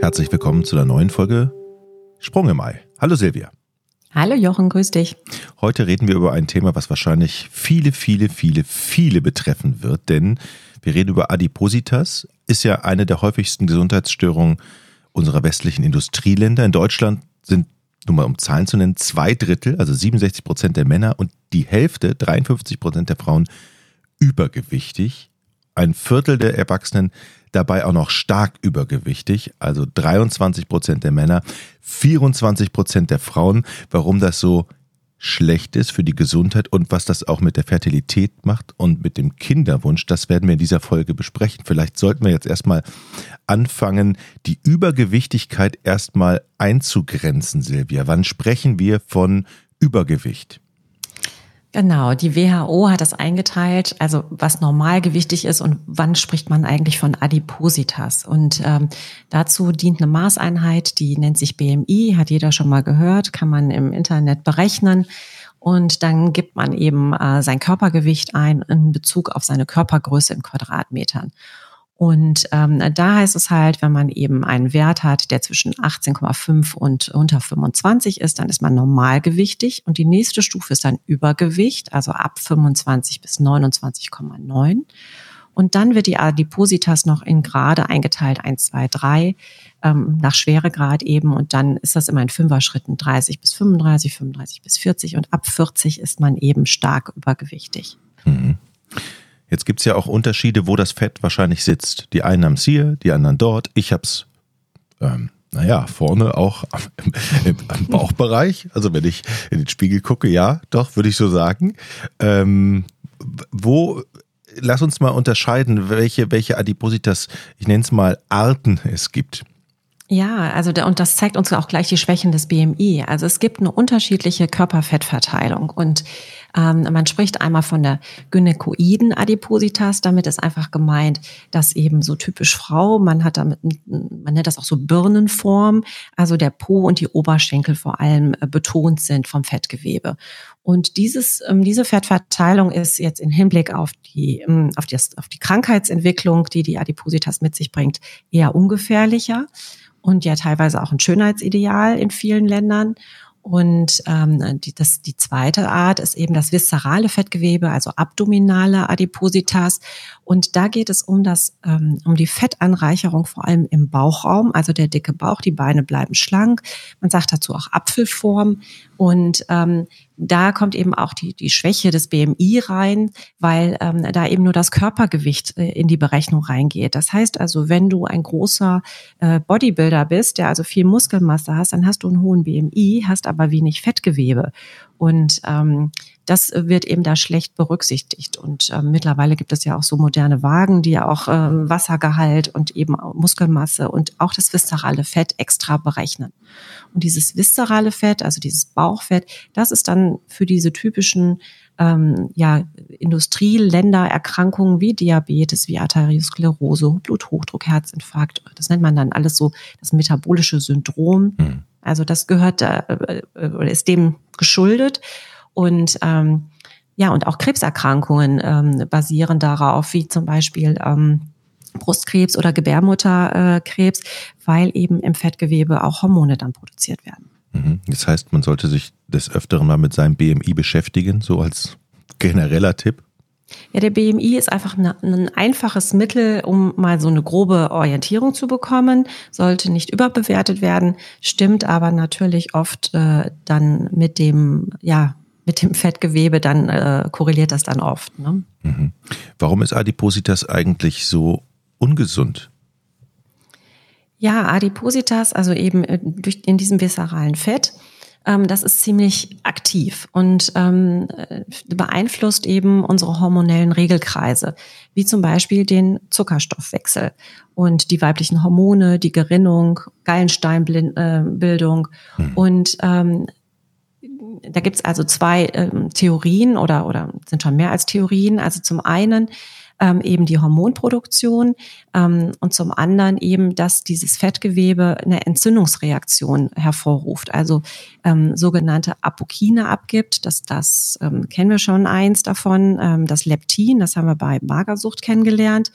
Herzlich willkommen zu der neuen Folge Sprung im Ei. Hallo Silvia. Hallo Jochen, grüß dich. Heute reden wir über ein Thema, was wahrscheinlich viele, viele, viele, viele betreffen wird, denn wir reden über Adipositas, ist ja eine der häufigsten Gesundheitsstörungen unserer westlichen Industrieländer. In Deutschland sind, nur mal um Zahlen zu nennen, zwei Drittel, also 67 Prozent der Männer und die Hälfte, 53 Prozent der Frauen übergewichtig. Ein Viertel der Erwachsenen dabei auch noch stark übergewichtig, also 23 Prozent der Männer, 24 Prozent der Frauen. Warum das so schlecht ist für die Gesundheit und was das auch mit der Fertilität macht und mit dem Kinderwunsch, das werden wir in dieser Folge besprechen. Vielleicht sollten wir jetzt erstmal anfangen, die Übergewichtigkeit erstmal einzugrenzen, Silvia. Wann sprechen wir von Übergewicht? Genau, die WHO hat das eingeteilt, also was normalgewichtig ist und wann spricht man eigentlich von Adipositas. Und ähm, dazu dient eine Maßeinheit, die nennt sich BMI, hat jeder schon mal gehört, kann man im Internet berechnen. Und dann gibt man eben äh, sein Körpergewicht ein in Bezug auf seine Körpergröße in Quadratmetern. Und ähm, da heißt es halt, wenn man eben einen Wert hat, der zwischen 18,5 und unter 25 ist, dann ist man normalgewichtig. Und die nächste Stufe ist dann Übergewicht, also ab 25 bis 29,9. Und dann wird die Adipositas noch in Grade eingeteilt, 1, 2, 3, ähm, nach Schweregrad eben. Und dann ist das immer in Fünfer-Schritten 30 bis 35, 35 bis 40. Und ab 40 ist man eben stark übergewichtig. Mhm. Jetzt gibt's ja auch Unterschiede, wo das Fett wahrscheinlich sitzt. Die einen haben es hier, die anderen dort. Ich hab's, ähm, naja, vorne auch im, im, im, Bauchbereich. Also wenn ich in den Spiegel gucke, ja, doch, würde ich so sagen. Ähm, wo, lass uns mal unterscheiden, welche, welche Adipositas, ich nenne es mal Arten es gibt. Ja, also der, und das zeigt uns auch gleich die Schwächen des BMI. Also es gibt eine unterschiedliche Körperfettverteilung und ähm, man spricht einmal von der gynäkoiden Adipositas. Damit ist einfach gemeint, dass eben so typisch Frau, man hat damit, man nennt das auch so Birnenform, also der Po und die Oberschenkel vor allem äh, betont sind vom Fettgewebe. Und dieses, ähm, diese Fettverteilung ist jetzt im Hinblick auf die, ähm, auf, die, auf die Krankheitsentwicklung, die die Adipositas mit sich bringt, eher ungefährlicher und ja teilweise auch ein Schönheitsideal in vielen Ländern. Und ähm, die, das, die zweite Art ist eben das viszerale Fettgewebe, also abdominale Adipositas. Und da geht es um das, ähm, um die Fettanreicherung vor allem im Bauchraum, also der dicke Bauch, die Beine bleiben schlank. Man sagt dazu auch Apfelform. Und ähm, da kommt eben auch die, die Schwäche des BMI rein, weil ähm, da eben nur das Körpergewicht äh, in die Berechnung reingeht. Das heißt also, wenn du ein großer äh, Bodybuilder bist, der also viel Muskelmasse hast, dann hast du einen hohen BMI, hast aber wenig Fettgewebe. Und ähm, das wird eben da schlecht berücksichtigt. Und äh, mittlerweile gibt es ja auch so moderne Wagen, die ja auch äh, Wassergehalt und eben Muskelmasse und auch das viszerale Fett extra berechnen. Und dieses viszerale Fett, also dieses Bauchfett, das ist dann für diese typischen ähm, ja, Industrieländererkrankungen wie Diabetes, wie Arteriosklerose, Bluthochdruck, Herzinfarkt, das nennt man dann alles so das metabolische Syndrom. Hm. Also das gehört, äh, äh, ist dem geschuldet. Und ähm, ja, und auch Krebserkrankungen ähm, basieren darauf, wie zum Beispiel ähm, Brustkrebs oder Gebärmutterkrebs, weil eben im Fettgewebe auch Hormone dann produziert werden. Mhm. Das heißt, man sollte sich des Öfteren mal mit seinem BMI beschäftigen, so als genereller Tipp. Ja, der BMI ist einfach ein einfaches Mittel, um mal so eine grobe Orientierung zu bekommen, sollte nicht überbewertet werden, stimmt aber natürlich oft äh, dann mit dem, ja, mit dem Fettgewebe, dann äh, korreliert das dann oft. Ne? Mhm. Warum ist Adipositas eigentlich so ungesund? Ja, Adipositas, also eben äh, durch, in diesem viszeralen Fett, ähm, das ist ziemlich aktiv und ähm, äh, beeinflusst eben unsere hormonellen Regelkreise, wie zum Beispiel den Zuckerstoffwechsel und die weiblichen Hormone, die Gerinnung, Gallensteinbildung äh, hm. und ähm, da gibt's also zwei ähm, Theorien oder, oder sind schon mehr als Theorien. Also zum einen ähm, eben die Hormonproduktion ähm, und zum anderen eben, dass dieses Fettgewebe eine Entzündungsreaktion hervorruft, also ähm, sogenannte Apokine abgibt. Das, das ähm, kennen wir schon eins davon, ähm, das Leptin, das haben wir bei Magersucht kennengelernt.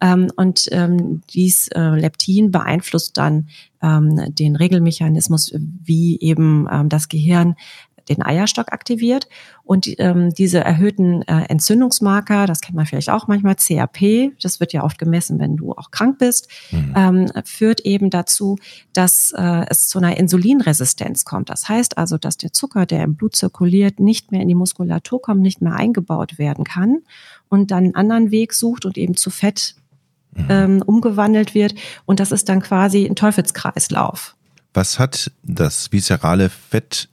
Ähm, und ähm, dies äh, Leptin beeinflusst dann ähm, den Regelmechanismus, wie eben ähm, das Gehirn den Eierstock aktiviert. Und ähm, diese erhöhten äh, Entzündungsmarker, das kennt man vielleicht auch manchmal, CRP, das wird ja oft gemessen, wenn du auch krank bist, mhm. ähm, führt eben dazu, dass äh, es zu einer Insulinresistenz kommt. Das heißt also, dass der Zucker, der im Blut zirkuliert, nicht mehr in die Muskulatur kommt, nicht mehr eingebaut werden kann und dann einen anderen Weg sucht und eben zu Fett mhm. ähm, umgewandelt wird. Und das ist dann quasi ein Teufelskreislauf. Was hat das viszerale Fett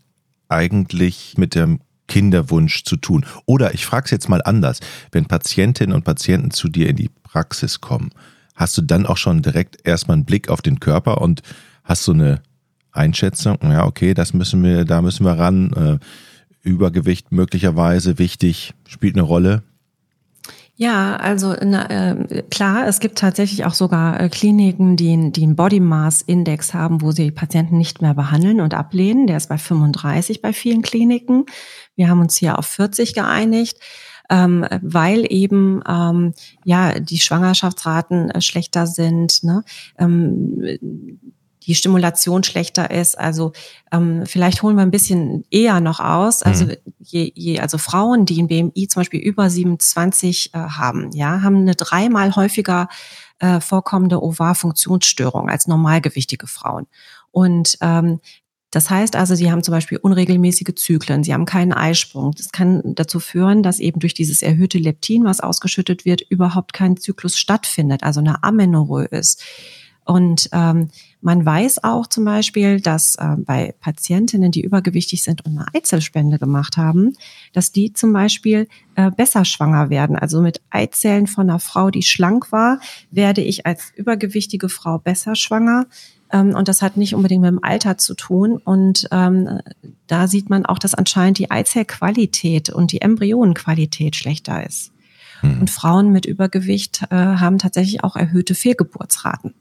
eigentlich mit dem Kinderwunsch zu tun? Oder ich frage es jetzt mal anders, wenn Patientinnen und Patienten zu dir in die Praxis kommen, hast du dann auch schon direkt erstmal einen Blick auf den Körper und hast so eine Einschätzung, ja, okay, das müssen wir, da müssen wir ran. Äh, Übergewicht möglicherweise wichtig, spielt eine Rolle. Ja, also na, äh, klar, es gibt tatsächlich auch sogar äh, Kliniken, die, die einen Body Mass Index haben, wo sie Patienten nicht mehr behandeln und ablehnen. Der ist bei 35 bei vielen Kliniken. Wir haben uns hier auf 40 geeinigt. Ähm, weil eben ähm, ja die Schwangerschaftsraten äh, schlechter sind. Ne? Ähm, die Stimulation schlechter ist. Also ähm, vielleicht holen wir ein bisschen eher noch aus. Also mhm. je, je, also Frauen, die ein BMI zum Beispiel über 27 äh, haben, ja, haben eine dreimal häufiger äh, vorkommende Ovar-Funktionsstörung als normalgewichtige Frauen. Und ähm, das heißt also, sie haben zum Beispiel unregelmäßige Zyklen, sie haben keinen Eisprung. Das kann dazu führen, dass eben durch dieses erhöhte Leptin, was ausgeschüttet wird, überhaupt kein Zyklus stattfindet, also eine Amenorrhoe ist. Und ähm, man weiß auch zum Beispiel, dass äh, bei Patientinnen, die übergewichtig sind und eine Eizellspende gemacht haben, dass die zum Beispiel äh, besser schwanger werden. Also mit Eizellen von einer Frau, die schlank war, werde ich als übergewichtige Frau besser schwanger. Ähm, und das hat nicht unbedingt mit dem Alter zu tun. Und ähm, da sieht man auch, dass anscheinend die Eizellqualität und die Embryonenqualität schlechter ist. Hm. Und Frauen mit Übergewicht äh, haben tatsächlich auch erhöhte Fehlgeburtsraten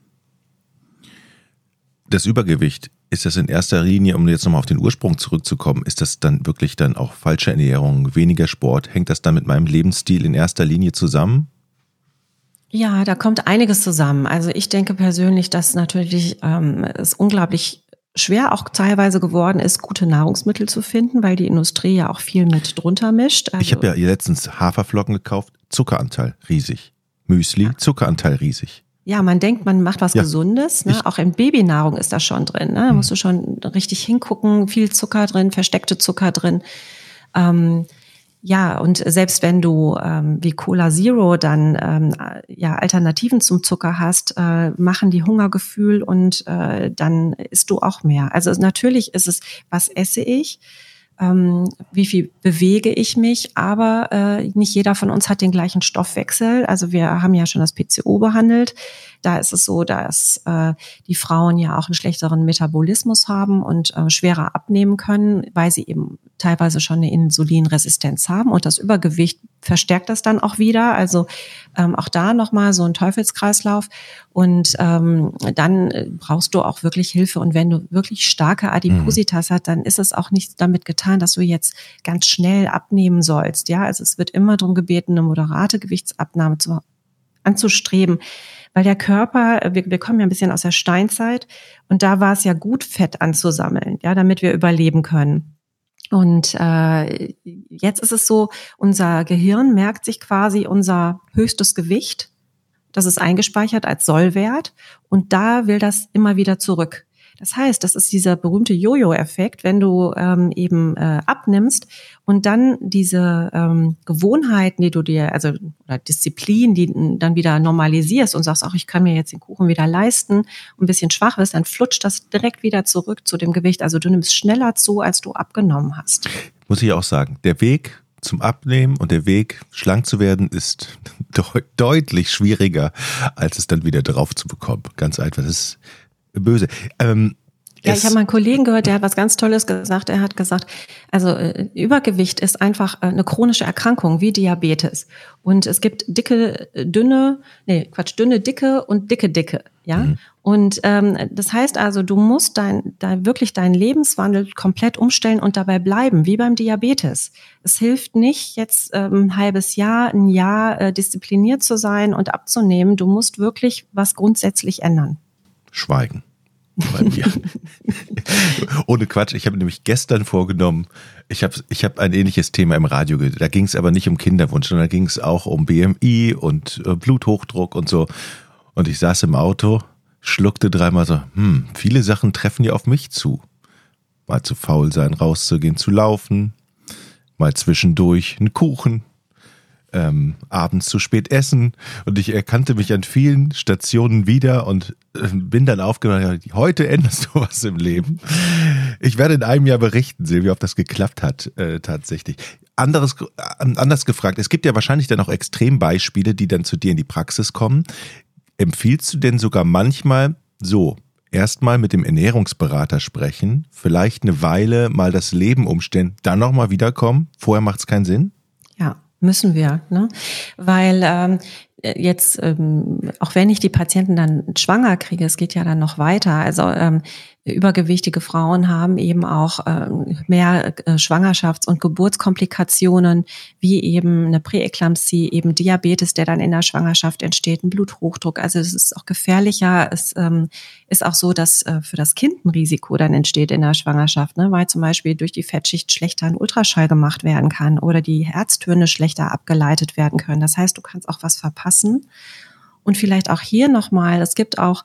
das Übergewicht, ist das in erster Linie, um jetzt nochmal auf den Ursprung zurückzukommen, ist das dann wirklich dann auch falsche Ernährung, weniger Sport? Hängt das dann mit meinem Lebensstil in erster Linie zusammen? Ja, da kommt einiges zusammen. Also ich denke persönlich, dass natürlich ähm, es unglaublich schwer auch teilweise geworden ist, gute Nahrungsmittel zu finden, weil die Industrie ja auch viel mit drunter mischt. Also ich habe ja letztens Haferflocken gekauft, Zuckeranteil riesig. Müsli, Zuckeranteil riesig. Ja, man denkt, man macht was ja. Gesundes. Ne? Auch in Babynahrung ist das schon drin. Ne? Da musst du schon richtig hingucken. Viel Zucker drin, versteckte Zucker drin. Ähm, ja, und selbst wenn du ähm, wie Cola Zero dann ähm, ja Alternativen zum Zucker hast, äh, machen die Hungergefühl und äh, dann isst du auch mehr. Also natürlich ist es, was esse ich? Ähm, wie viel bewege ich mich, aber äh, nicht jeder von uns hat den gleichen Stoffwechsel. Also wir haben ja schon das PCO behandelt. Da ist es so, dass äh, die Frauen ja auch einen schlechteren Metabolismus haben und äh, schwerer abnehmen können, weil sie eben teilweise schon eine Insulinresistenz haben und das Übergewicht verstärkt das dann auch wieder. Also ähm, auch da nochmal so ein Teufelskreislauf. Und ähm, dann brauchst du auch wirklich Hilfe. Und wenn du wirklich starke Adipositas mhm. hast, dann ist es auch nicht damit getan, dass du jetzt ganz schnell abnehmen sollst. Ja, also es wird immer darum gebeten, eine moderate Gewichtsabnahme zu, anzustreben. Weil der Körper, wir, wir kommen ja ein bisschen aus der Steinzeit und da war es ja gut, Fett anzusammeln, ja, damit wir überleben können. Und äh, jetzt ist es so, unser Gehirn merkt sich quasi unser höchstes Gewicht. Das ist eingespeichert als Sollwert und da will das immer wieder zurück. Das heißt, das ist dieser berühmte Jojo-Effekt, wenn du ähm, eben äh, abnimmst und dann diese ähm, Gewohnheiten, die du dir, also oder Disziplin, die dann wieder normalisierst und sagst, ach, ich kann mir jetzt den Kuchen wieder leisten ein bisschen schwach bist, dann flutscht das direkt wieder zurück zu dem Gewicht. Also du nimmst schneller zu, als du abgenommen hast. Muss ich auch sagen, der Weg zum Abnehmen und der Weg, schlank zu werden, ist deutlich schwieriger, als es dann wieder drauf zu bekommen. Ganz einfach. Das ist böse. Ähm, Ja, ich habe mal einen Kollegen gehört, der hat was ganz Tolles gesagt. Er hat gesagt, also äh, Übergewicht ist einfach äh, eine chronische Erkrankung wie Diabetes. Und es gibt dicke, dünne, nee, Quatsch, dünne, dicke und dicke, dicke. Ja. Mhm. Und ähm, das heißt also, du musst dein, dein wirklich deinen Lebenswandel komplett umstellen und dabei bleiben, wie beim Diabetes. Es hilft nicht, jetzt ähm, ein halbes Jahr, ein Jahr äh, diszipliniert zu sein und abzunehmen. Du musst wirklich was grundsätzlich ändern. Schweigen bei mir. Ohne Quatsch, ich habe nämlich gestern vorgenommen, ich habe ich hab ein ähnliches Thema im Radio, da ging es aber nicht um Kinderwunsch, sondern da ging es auch um BMI und äh, Bluthochdruck und so. Und ich saß im Auto, schluckte dreimal so, hm, viele Sachen treffen ja auf mich zu. Mal zu faul sein, rauszugehen, zu laufen, mal zwischendurch einen Kuchen, ähm, abends zu spät essen und ich erkannte mich an vielen Stationen wieder und äh, bin dann aufgenommen, heute änderst du was im Leben. Ich werde in einem Jahr berichten, Silvia, ob das geklappt hat äh, tatsächlich. Anderes, äh, anders gefragt, es gibt ja wahrscheinlich dann auch Extrembeispiele, die dann zu dir in die Praxis kommen. Empfiehlst du denn sogar manchmal so, erstmal mit dem Ernährungsberater sprechen, vielleicht eine Weile mal das Leben umstellen, dann nochmal wiederkommen? Vorher macht es keinen Sinn? Ja, Müssen wir, ne? Weil ähm, jetzt, ähm, auch wenn ich die Patienten dann schwanger kriege, es geht ja dann noch weiter. Also ähm, übergewichtige Frauen haben eben auch äh, mehr äh, Schwangerschafts- und Geburtskomplikationen, wie eben eine Präeklampsie, eben Diabetes, der dann in der Schwangerschaft entsteht, ein Bluthochdruck. Also es ist auch gefährlicher. Es ähm, ist auch so, dass äh, für das Kind ein Risiko dann entsteht in der Schwangerschaft, ne? weil zum Beispiel durch die Fettschicht schlechter ein Ultraschall gemacht werden kann oder die Herztöne schlechter abgeleitet werden können. Das heißt, du kannst auch was verpassen. Und vielleicht auch hier nochmal, es gibt auch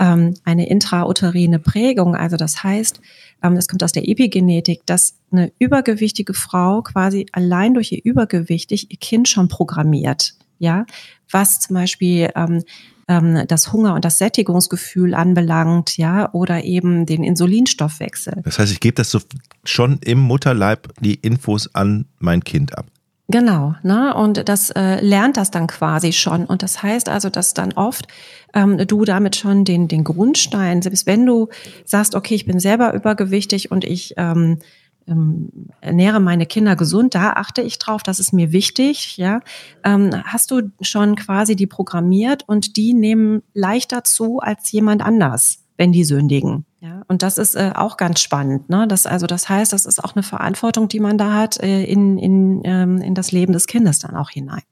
ähm, eine intrauterine Prägung. Also das heißt, ähm, das kommt aus der Epigenetik, dass eine übergewichtige Frau quasi allein durch ihr Übergewicht ihr Kind schon programmiert. Ja, was zum Beispiel ähm, ähm, das Hunger- und das Sättigungsgefühl anbelangt, ja, oder eben den Insulinstoffwechsel. Das heißt, ich gebe das so schon im Mutterleib die Infos an mein Kind ab. Genau, ne? Und das äh, lernt das dann quasi schon. Und das heißt also, dass dann oft ähm, du damit schon den, den Grundstein, selbst wenn du sagst, okay, ich bin selber übergewichtig und ich ähm, ähm, ernähre meine Kinder gesund, da achte ich drauf, das ist mir wichtig, ja, ähm, hast du schon quasi die programmiert und die nehmen leichter zu als jemand anders wenn die sündigen. Ja, und das ist äh, auch ganz spannend. Ne? Das, also das heißt, das ist auch eine Verantwortung, die man da hat äh, in, in, ähm, in das Leben des Kindes dann auch hinein.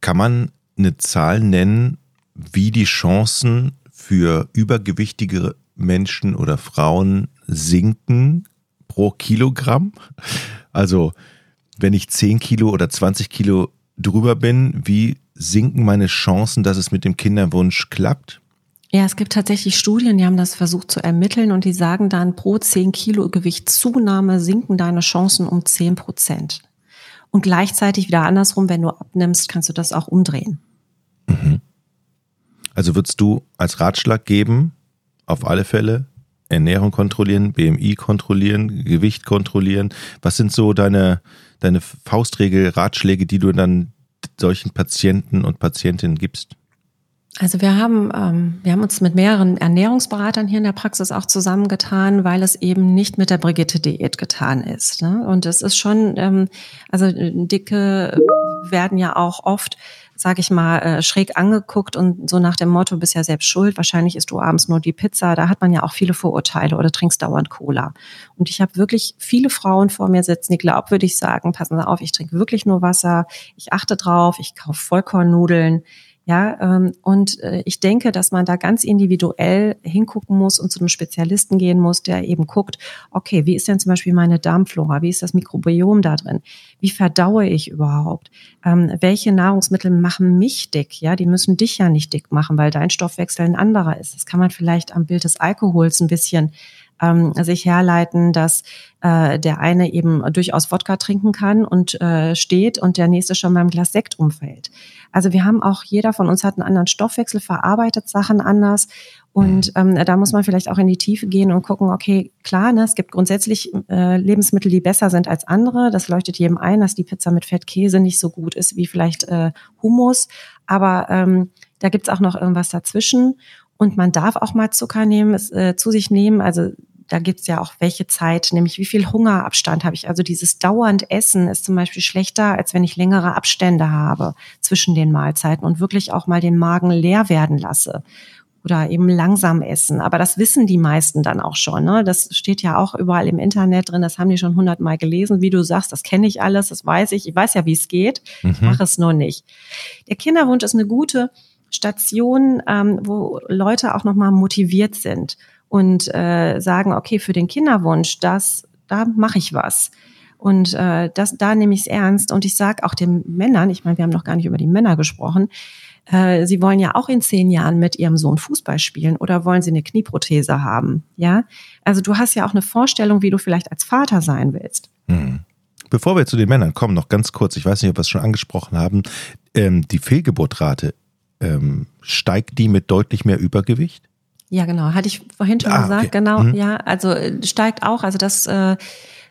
Kann man eine Zahl nennen, wie die Chancen für übergewichtige Menschen oder Frauen sinken pro Kilogramm? Also wenn ich 10 Kilo oder 20 Kilo drüber bin, wie sinken meine Chancen, dass es mit dem Kinderwunsch klappt? Ja, es gibt tatsächlich Studien, die haben das versucht zu ermitteln und die sagen dann, pro 10 Kilo Gewichtszunahme sinken deine Chancen um 10 Prozent. Und gleichzeitig wieder andersrum, wenn du abnimmst, kannst du das auch umdrehen. Mhm. Also würdest du als Ratschlag geben, auf alle Fälle Ernährung kontrollieren, BMI kontrollieren, Gewicht kontrollieren. Was sind so deine, deine Faustregel, Ratschläge, die du dann solchen Patienten und Patientinnen gibst? Also wir haben, ähm, wir haben uns mit mehreren Ernährungsberatern hier in der Praxis auch zusammengetan, weil es eben nicht mit der Brigitte-Diät getan ist. Ne? Und es ist schon, ähm, also äh, Dicke werden ja auch oft sage ich mal, äh, schräg angeguckt und so nach dem Motto, bist ja selbst schuld, wahrscheinlich isst du abends nur die Pizza. Da hat man ja auch viele Vorurteile oder trinkst dauernd Cola. Und ich habe wirklich viele Frauen vor mir sitzen, die glaubwürdig sagen, passen Sie auf, ich trinke wirklich nur Wasser, ich achte drauf, ich kaufe Vollkornnudeln, ja, ähm, und äh, ich denke, dass man da ganz individuell hingucken muss und zu einem Spezialisten gehen muss, der eben guckt, okay, wie ist denn zum Beispiel meine Darmflora? Wie ist das Mikrobiom da drin? Wie verdaue ich überhaupt? Ähm, welche Nahrungsmittel machen mich dick? Ja, die müssen dich ja nicht dick machen, weil dein Stoffwechsel ein anderer ist. Das kann man vielleicht am Bild des Alkohols ein bisschen ähm, sich herleiten, dass äh, der eine eben durchaus Wodka trinken kann und äh, steht und der nächste schon beim Glas Sekt umfällt. Also wir haben auch, jeder von uns hat einen anderen Stoffwechsel, verarbeitet Sachen anders. Und ähm, da muss man vielleicht auch in die Tiefe gehen und gucken, okay, klar, ne, es gibt grundsätzlich äh, Lebensmittel, die besser sind als andere. Das leuchtet jedem ein, dass die Pizza mit Fettkäse nicht so gut ist wie vielleicht äh, Hummus. Aber ähm, da gibt's auch noch irgendwas dazwischen. Und man darf auch mal Zucker nehmen, äh, zu sich nehmen. Also da gibt's ja auch welche Zeit, nämlich wie viel Hungerabstand habe ich. Also dieses dauernd Essen ist zum Beispiel schlechter, als wenn ich längere Abstände habe zwischen den Mahlzeiten und wirklich auch mal den Magen leer werden lasse oder eben langsam essen. Aber das wissen die meisten dann auch schon. Ne? Das steht ja auch überall im Internet drin. Das haben die schon hundertmal gelesen. Wie du sagst, das kenne ich alles, das weiß ich. Ich weiß ja, wie es geht. Mhm. Ich mache es nur nicht. Der Kinderwunsch ist eine gute Station, ähm, wo Leute auch nochmal motiviert sind und äh, sagen, okay, für den Kinderwunsch, das, da mache ich was. Und äh, das, da nehme ich es ernst. Und ich sage auch den Männern, ich meine, wir haben noch gar nicht über die Männer gesprochen, äh, sie wollen ja auch in zehn Jahren mit ihrem Sohn Fußball spielen oder wollen sie eine Knieprothese haben. Ja, also du hast ja auch eine Vorstellung, wie du vielleicht als Vater sein willst. Hm. Bevor wir zu den Männern kommen, noch ganz kurz, ich weiß nicht, ob wir es schon angesprochen haben, ähm, die Fehlgeburtrate, ähm, steigt die mit deutlich mehr Übergewicht? Ja, genau. Hatte ich vorhin schon ah, gesagt, okay. genau. Mhm. Ja, also äh, steigt auch. Also das äh,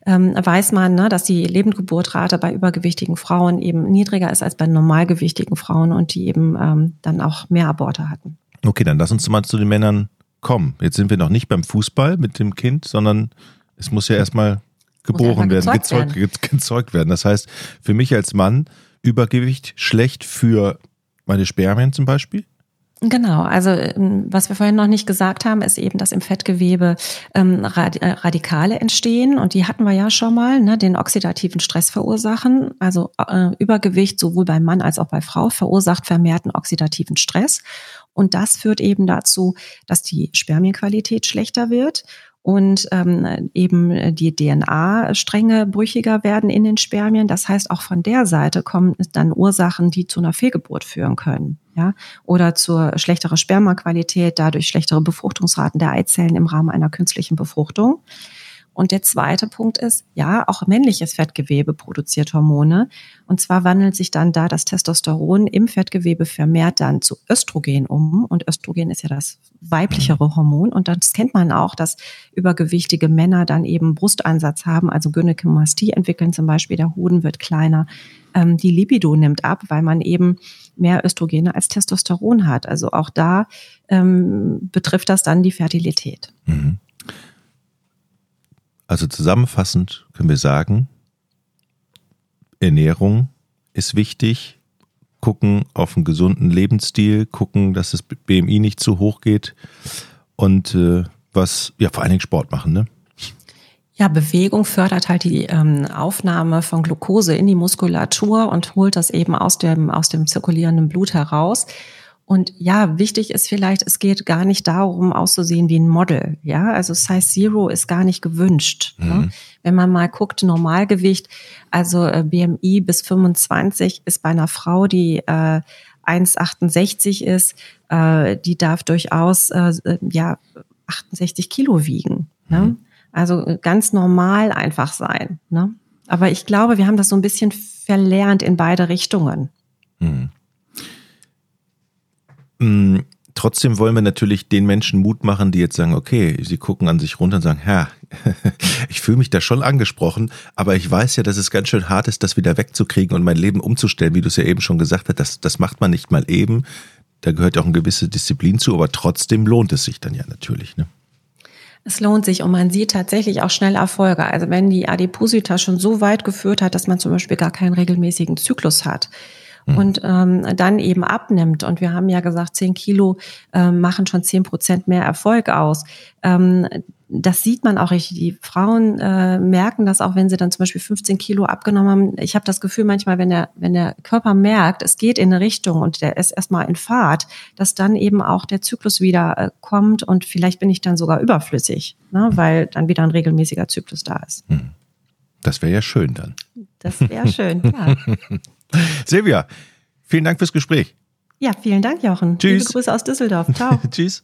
ähm, weiß man, ne, dass die Lebendgeburtrate bei übergewichtigen Frauen eben niedriger ist als bei normalgewichtigen Frauen und die eben ähm, dann auch mehr Aborte hatten. Okay, dann lass uns mal zu den Männern kommen. Jetzt sind wir noch nicht beim Fußball mit dem Kind, sondern es muss ja erstmal geboren werden, gezeugt, gezeugt werden. gezeugt werden. Das heißt, für mich als Mann Übergewicht schlecht für meine Spermien zum Beispiel? Genau, also ähm, was wir vorhin noch nicht gesagt haben, ist eben, dass im Fettgewebe ähm, äh, Radikale entstehen und die hatten wir ja schon mal, ne, den oxidativen Stress verursachen. Also äh, Übergewicht sowohl beim Mann als auch bei Frau verursacht vermehrten oxidativen Stress und das führt eben dazu, dass die Spermienqualität schlechter wird und ähm, eben die DNA-Stränge brüchiger werden in den Spermien. Das heißt, auch von der Seite kommen dann Ursachen, die zu einer Fehlgeburt führen können. Ja, oder zur schlechterer Spermaqualität, dadurch schlechtere Befruchtungsraten der Eizellen im Rahmen einer künstlichen Befruchtung. Und der zweite Punkt ist, ja, auch männliches Fettgewebe produziert Hormone. Und zwar wandelt sich dann da das Testosteron im Fettgewebe vermehrt dann zu Östrogen um. Und Östrogen ist ja das weiblichere Hormon. Und das kennt man auch, dass übergewichtige Männer dann eben Brustansatz haben, also Gynäkomastie entwickeln zum Beispiel. Der Hoden wird kleiner. Ähm, die Libido nimmt ab, weil man eben mehr Östrogene als Testosteron hat. Also auch da ähm, betrifft das dann die Fertilität. Mhm. Also zusammenfassend können wir sagen, Ernährung ist wichtig, gucken auf einen gesunden Lebensstil, gucken, dass das BMI nicht zu hoch geht und äh, was, ja, vor allen Dingen Sport machen, ne? Ja, Bewegung fördert halt die ähm, Aufnahme von Glucose in die Muskulatur und holt das eben aus dem, aus dem zirkulierenden Blut heraus. Und ja, wichtig ist vielleicht, es geht gar nicht darum, auszusehen wie ein Model. Ja, also Size Zero ist gar nicht gewünscht. Ne? Mhm. Ne? Wenn man mal guckt, Normalgewicht, also äh, BMI bis 25 ist bei einer Frau, die äh, 1,68 ist, äh, die darf durchaus äh, ja 68 Kilo wiegen. Ne? Mhm. Also äh, ganz normal einfach sein. Ne? Aber ich glaube, wir haben das so ein bisschen verlernt in beide Richtungen. Mhm. Mm, trotzdem wollen wir natürlich den Menschen Mut machen, die jetzt sagen, okay, sie gucken an sich runter und sagen, Herr, ich fühle mich da schon angesprochen, aber ich weiß ja, dass es ganz schön hart ist, das wieder wegzukriegen und mein Leben umzustellen, wie du es ja eben schon gesagt hast, das, das macht man nicht mal eben. Da gehört ja auch eine gewisse Disziplin zu, aber trotzdem lohnt es sich dann ja natürlich. Ne? Es lohnt sich und man sieht tatsächlich auch schnell Erfolge. Also wenn die Adipositas schon so weit geführt hat, dass man zum Beispiel gar keinen regelmäßigen Zyklus hat, Mhm. und ähm, dann eben abnimmt. Und wir haben ja gesagt, zehn Kilo äh, machen schon zehn Prozent mehr Erfolg aus. Ähm, das sieht man auch richtig. Die Frauen äh, merken das auch, wenn sie dann zum Beispiel 15 Kilo abgenommen haben. Ich habe das Gefühl manchmal, wenn der, wenn der Körper merkt, es geht in eine Richtung und der ist erstmal in Fahrt, dass dann eben auch der Zyklus wieder äh, kommt und vielleicht bin ich dann sogar überflüssig, ne, weil dann wieder ein regelmäßiger Zyklus da ist. Hm. Das wäre ja schön dann. Das wäre schön, ja. Silvia, vielen Dank fürs Gespräch. Ja, vielen Dank, Jochen. Tschüss. Liebe Grüße aus Düsseldorf. Ciao. Tschüss.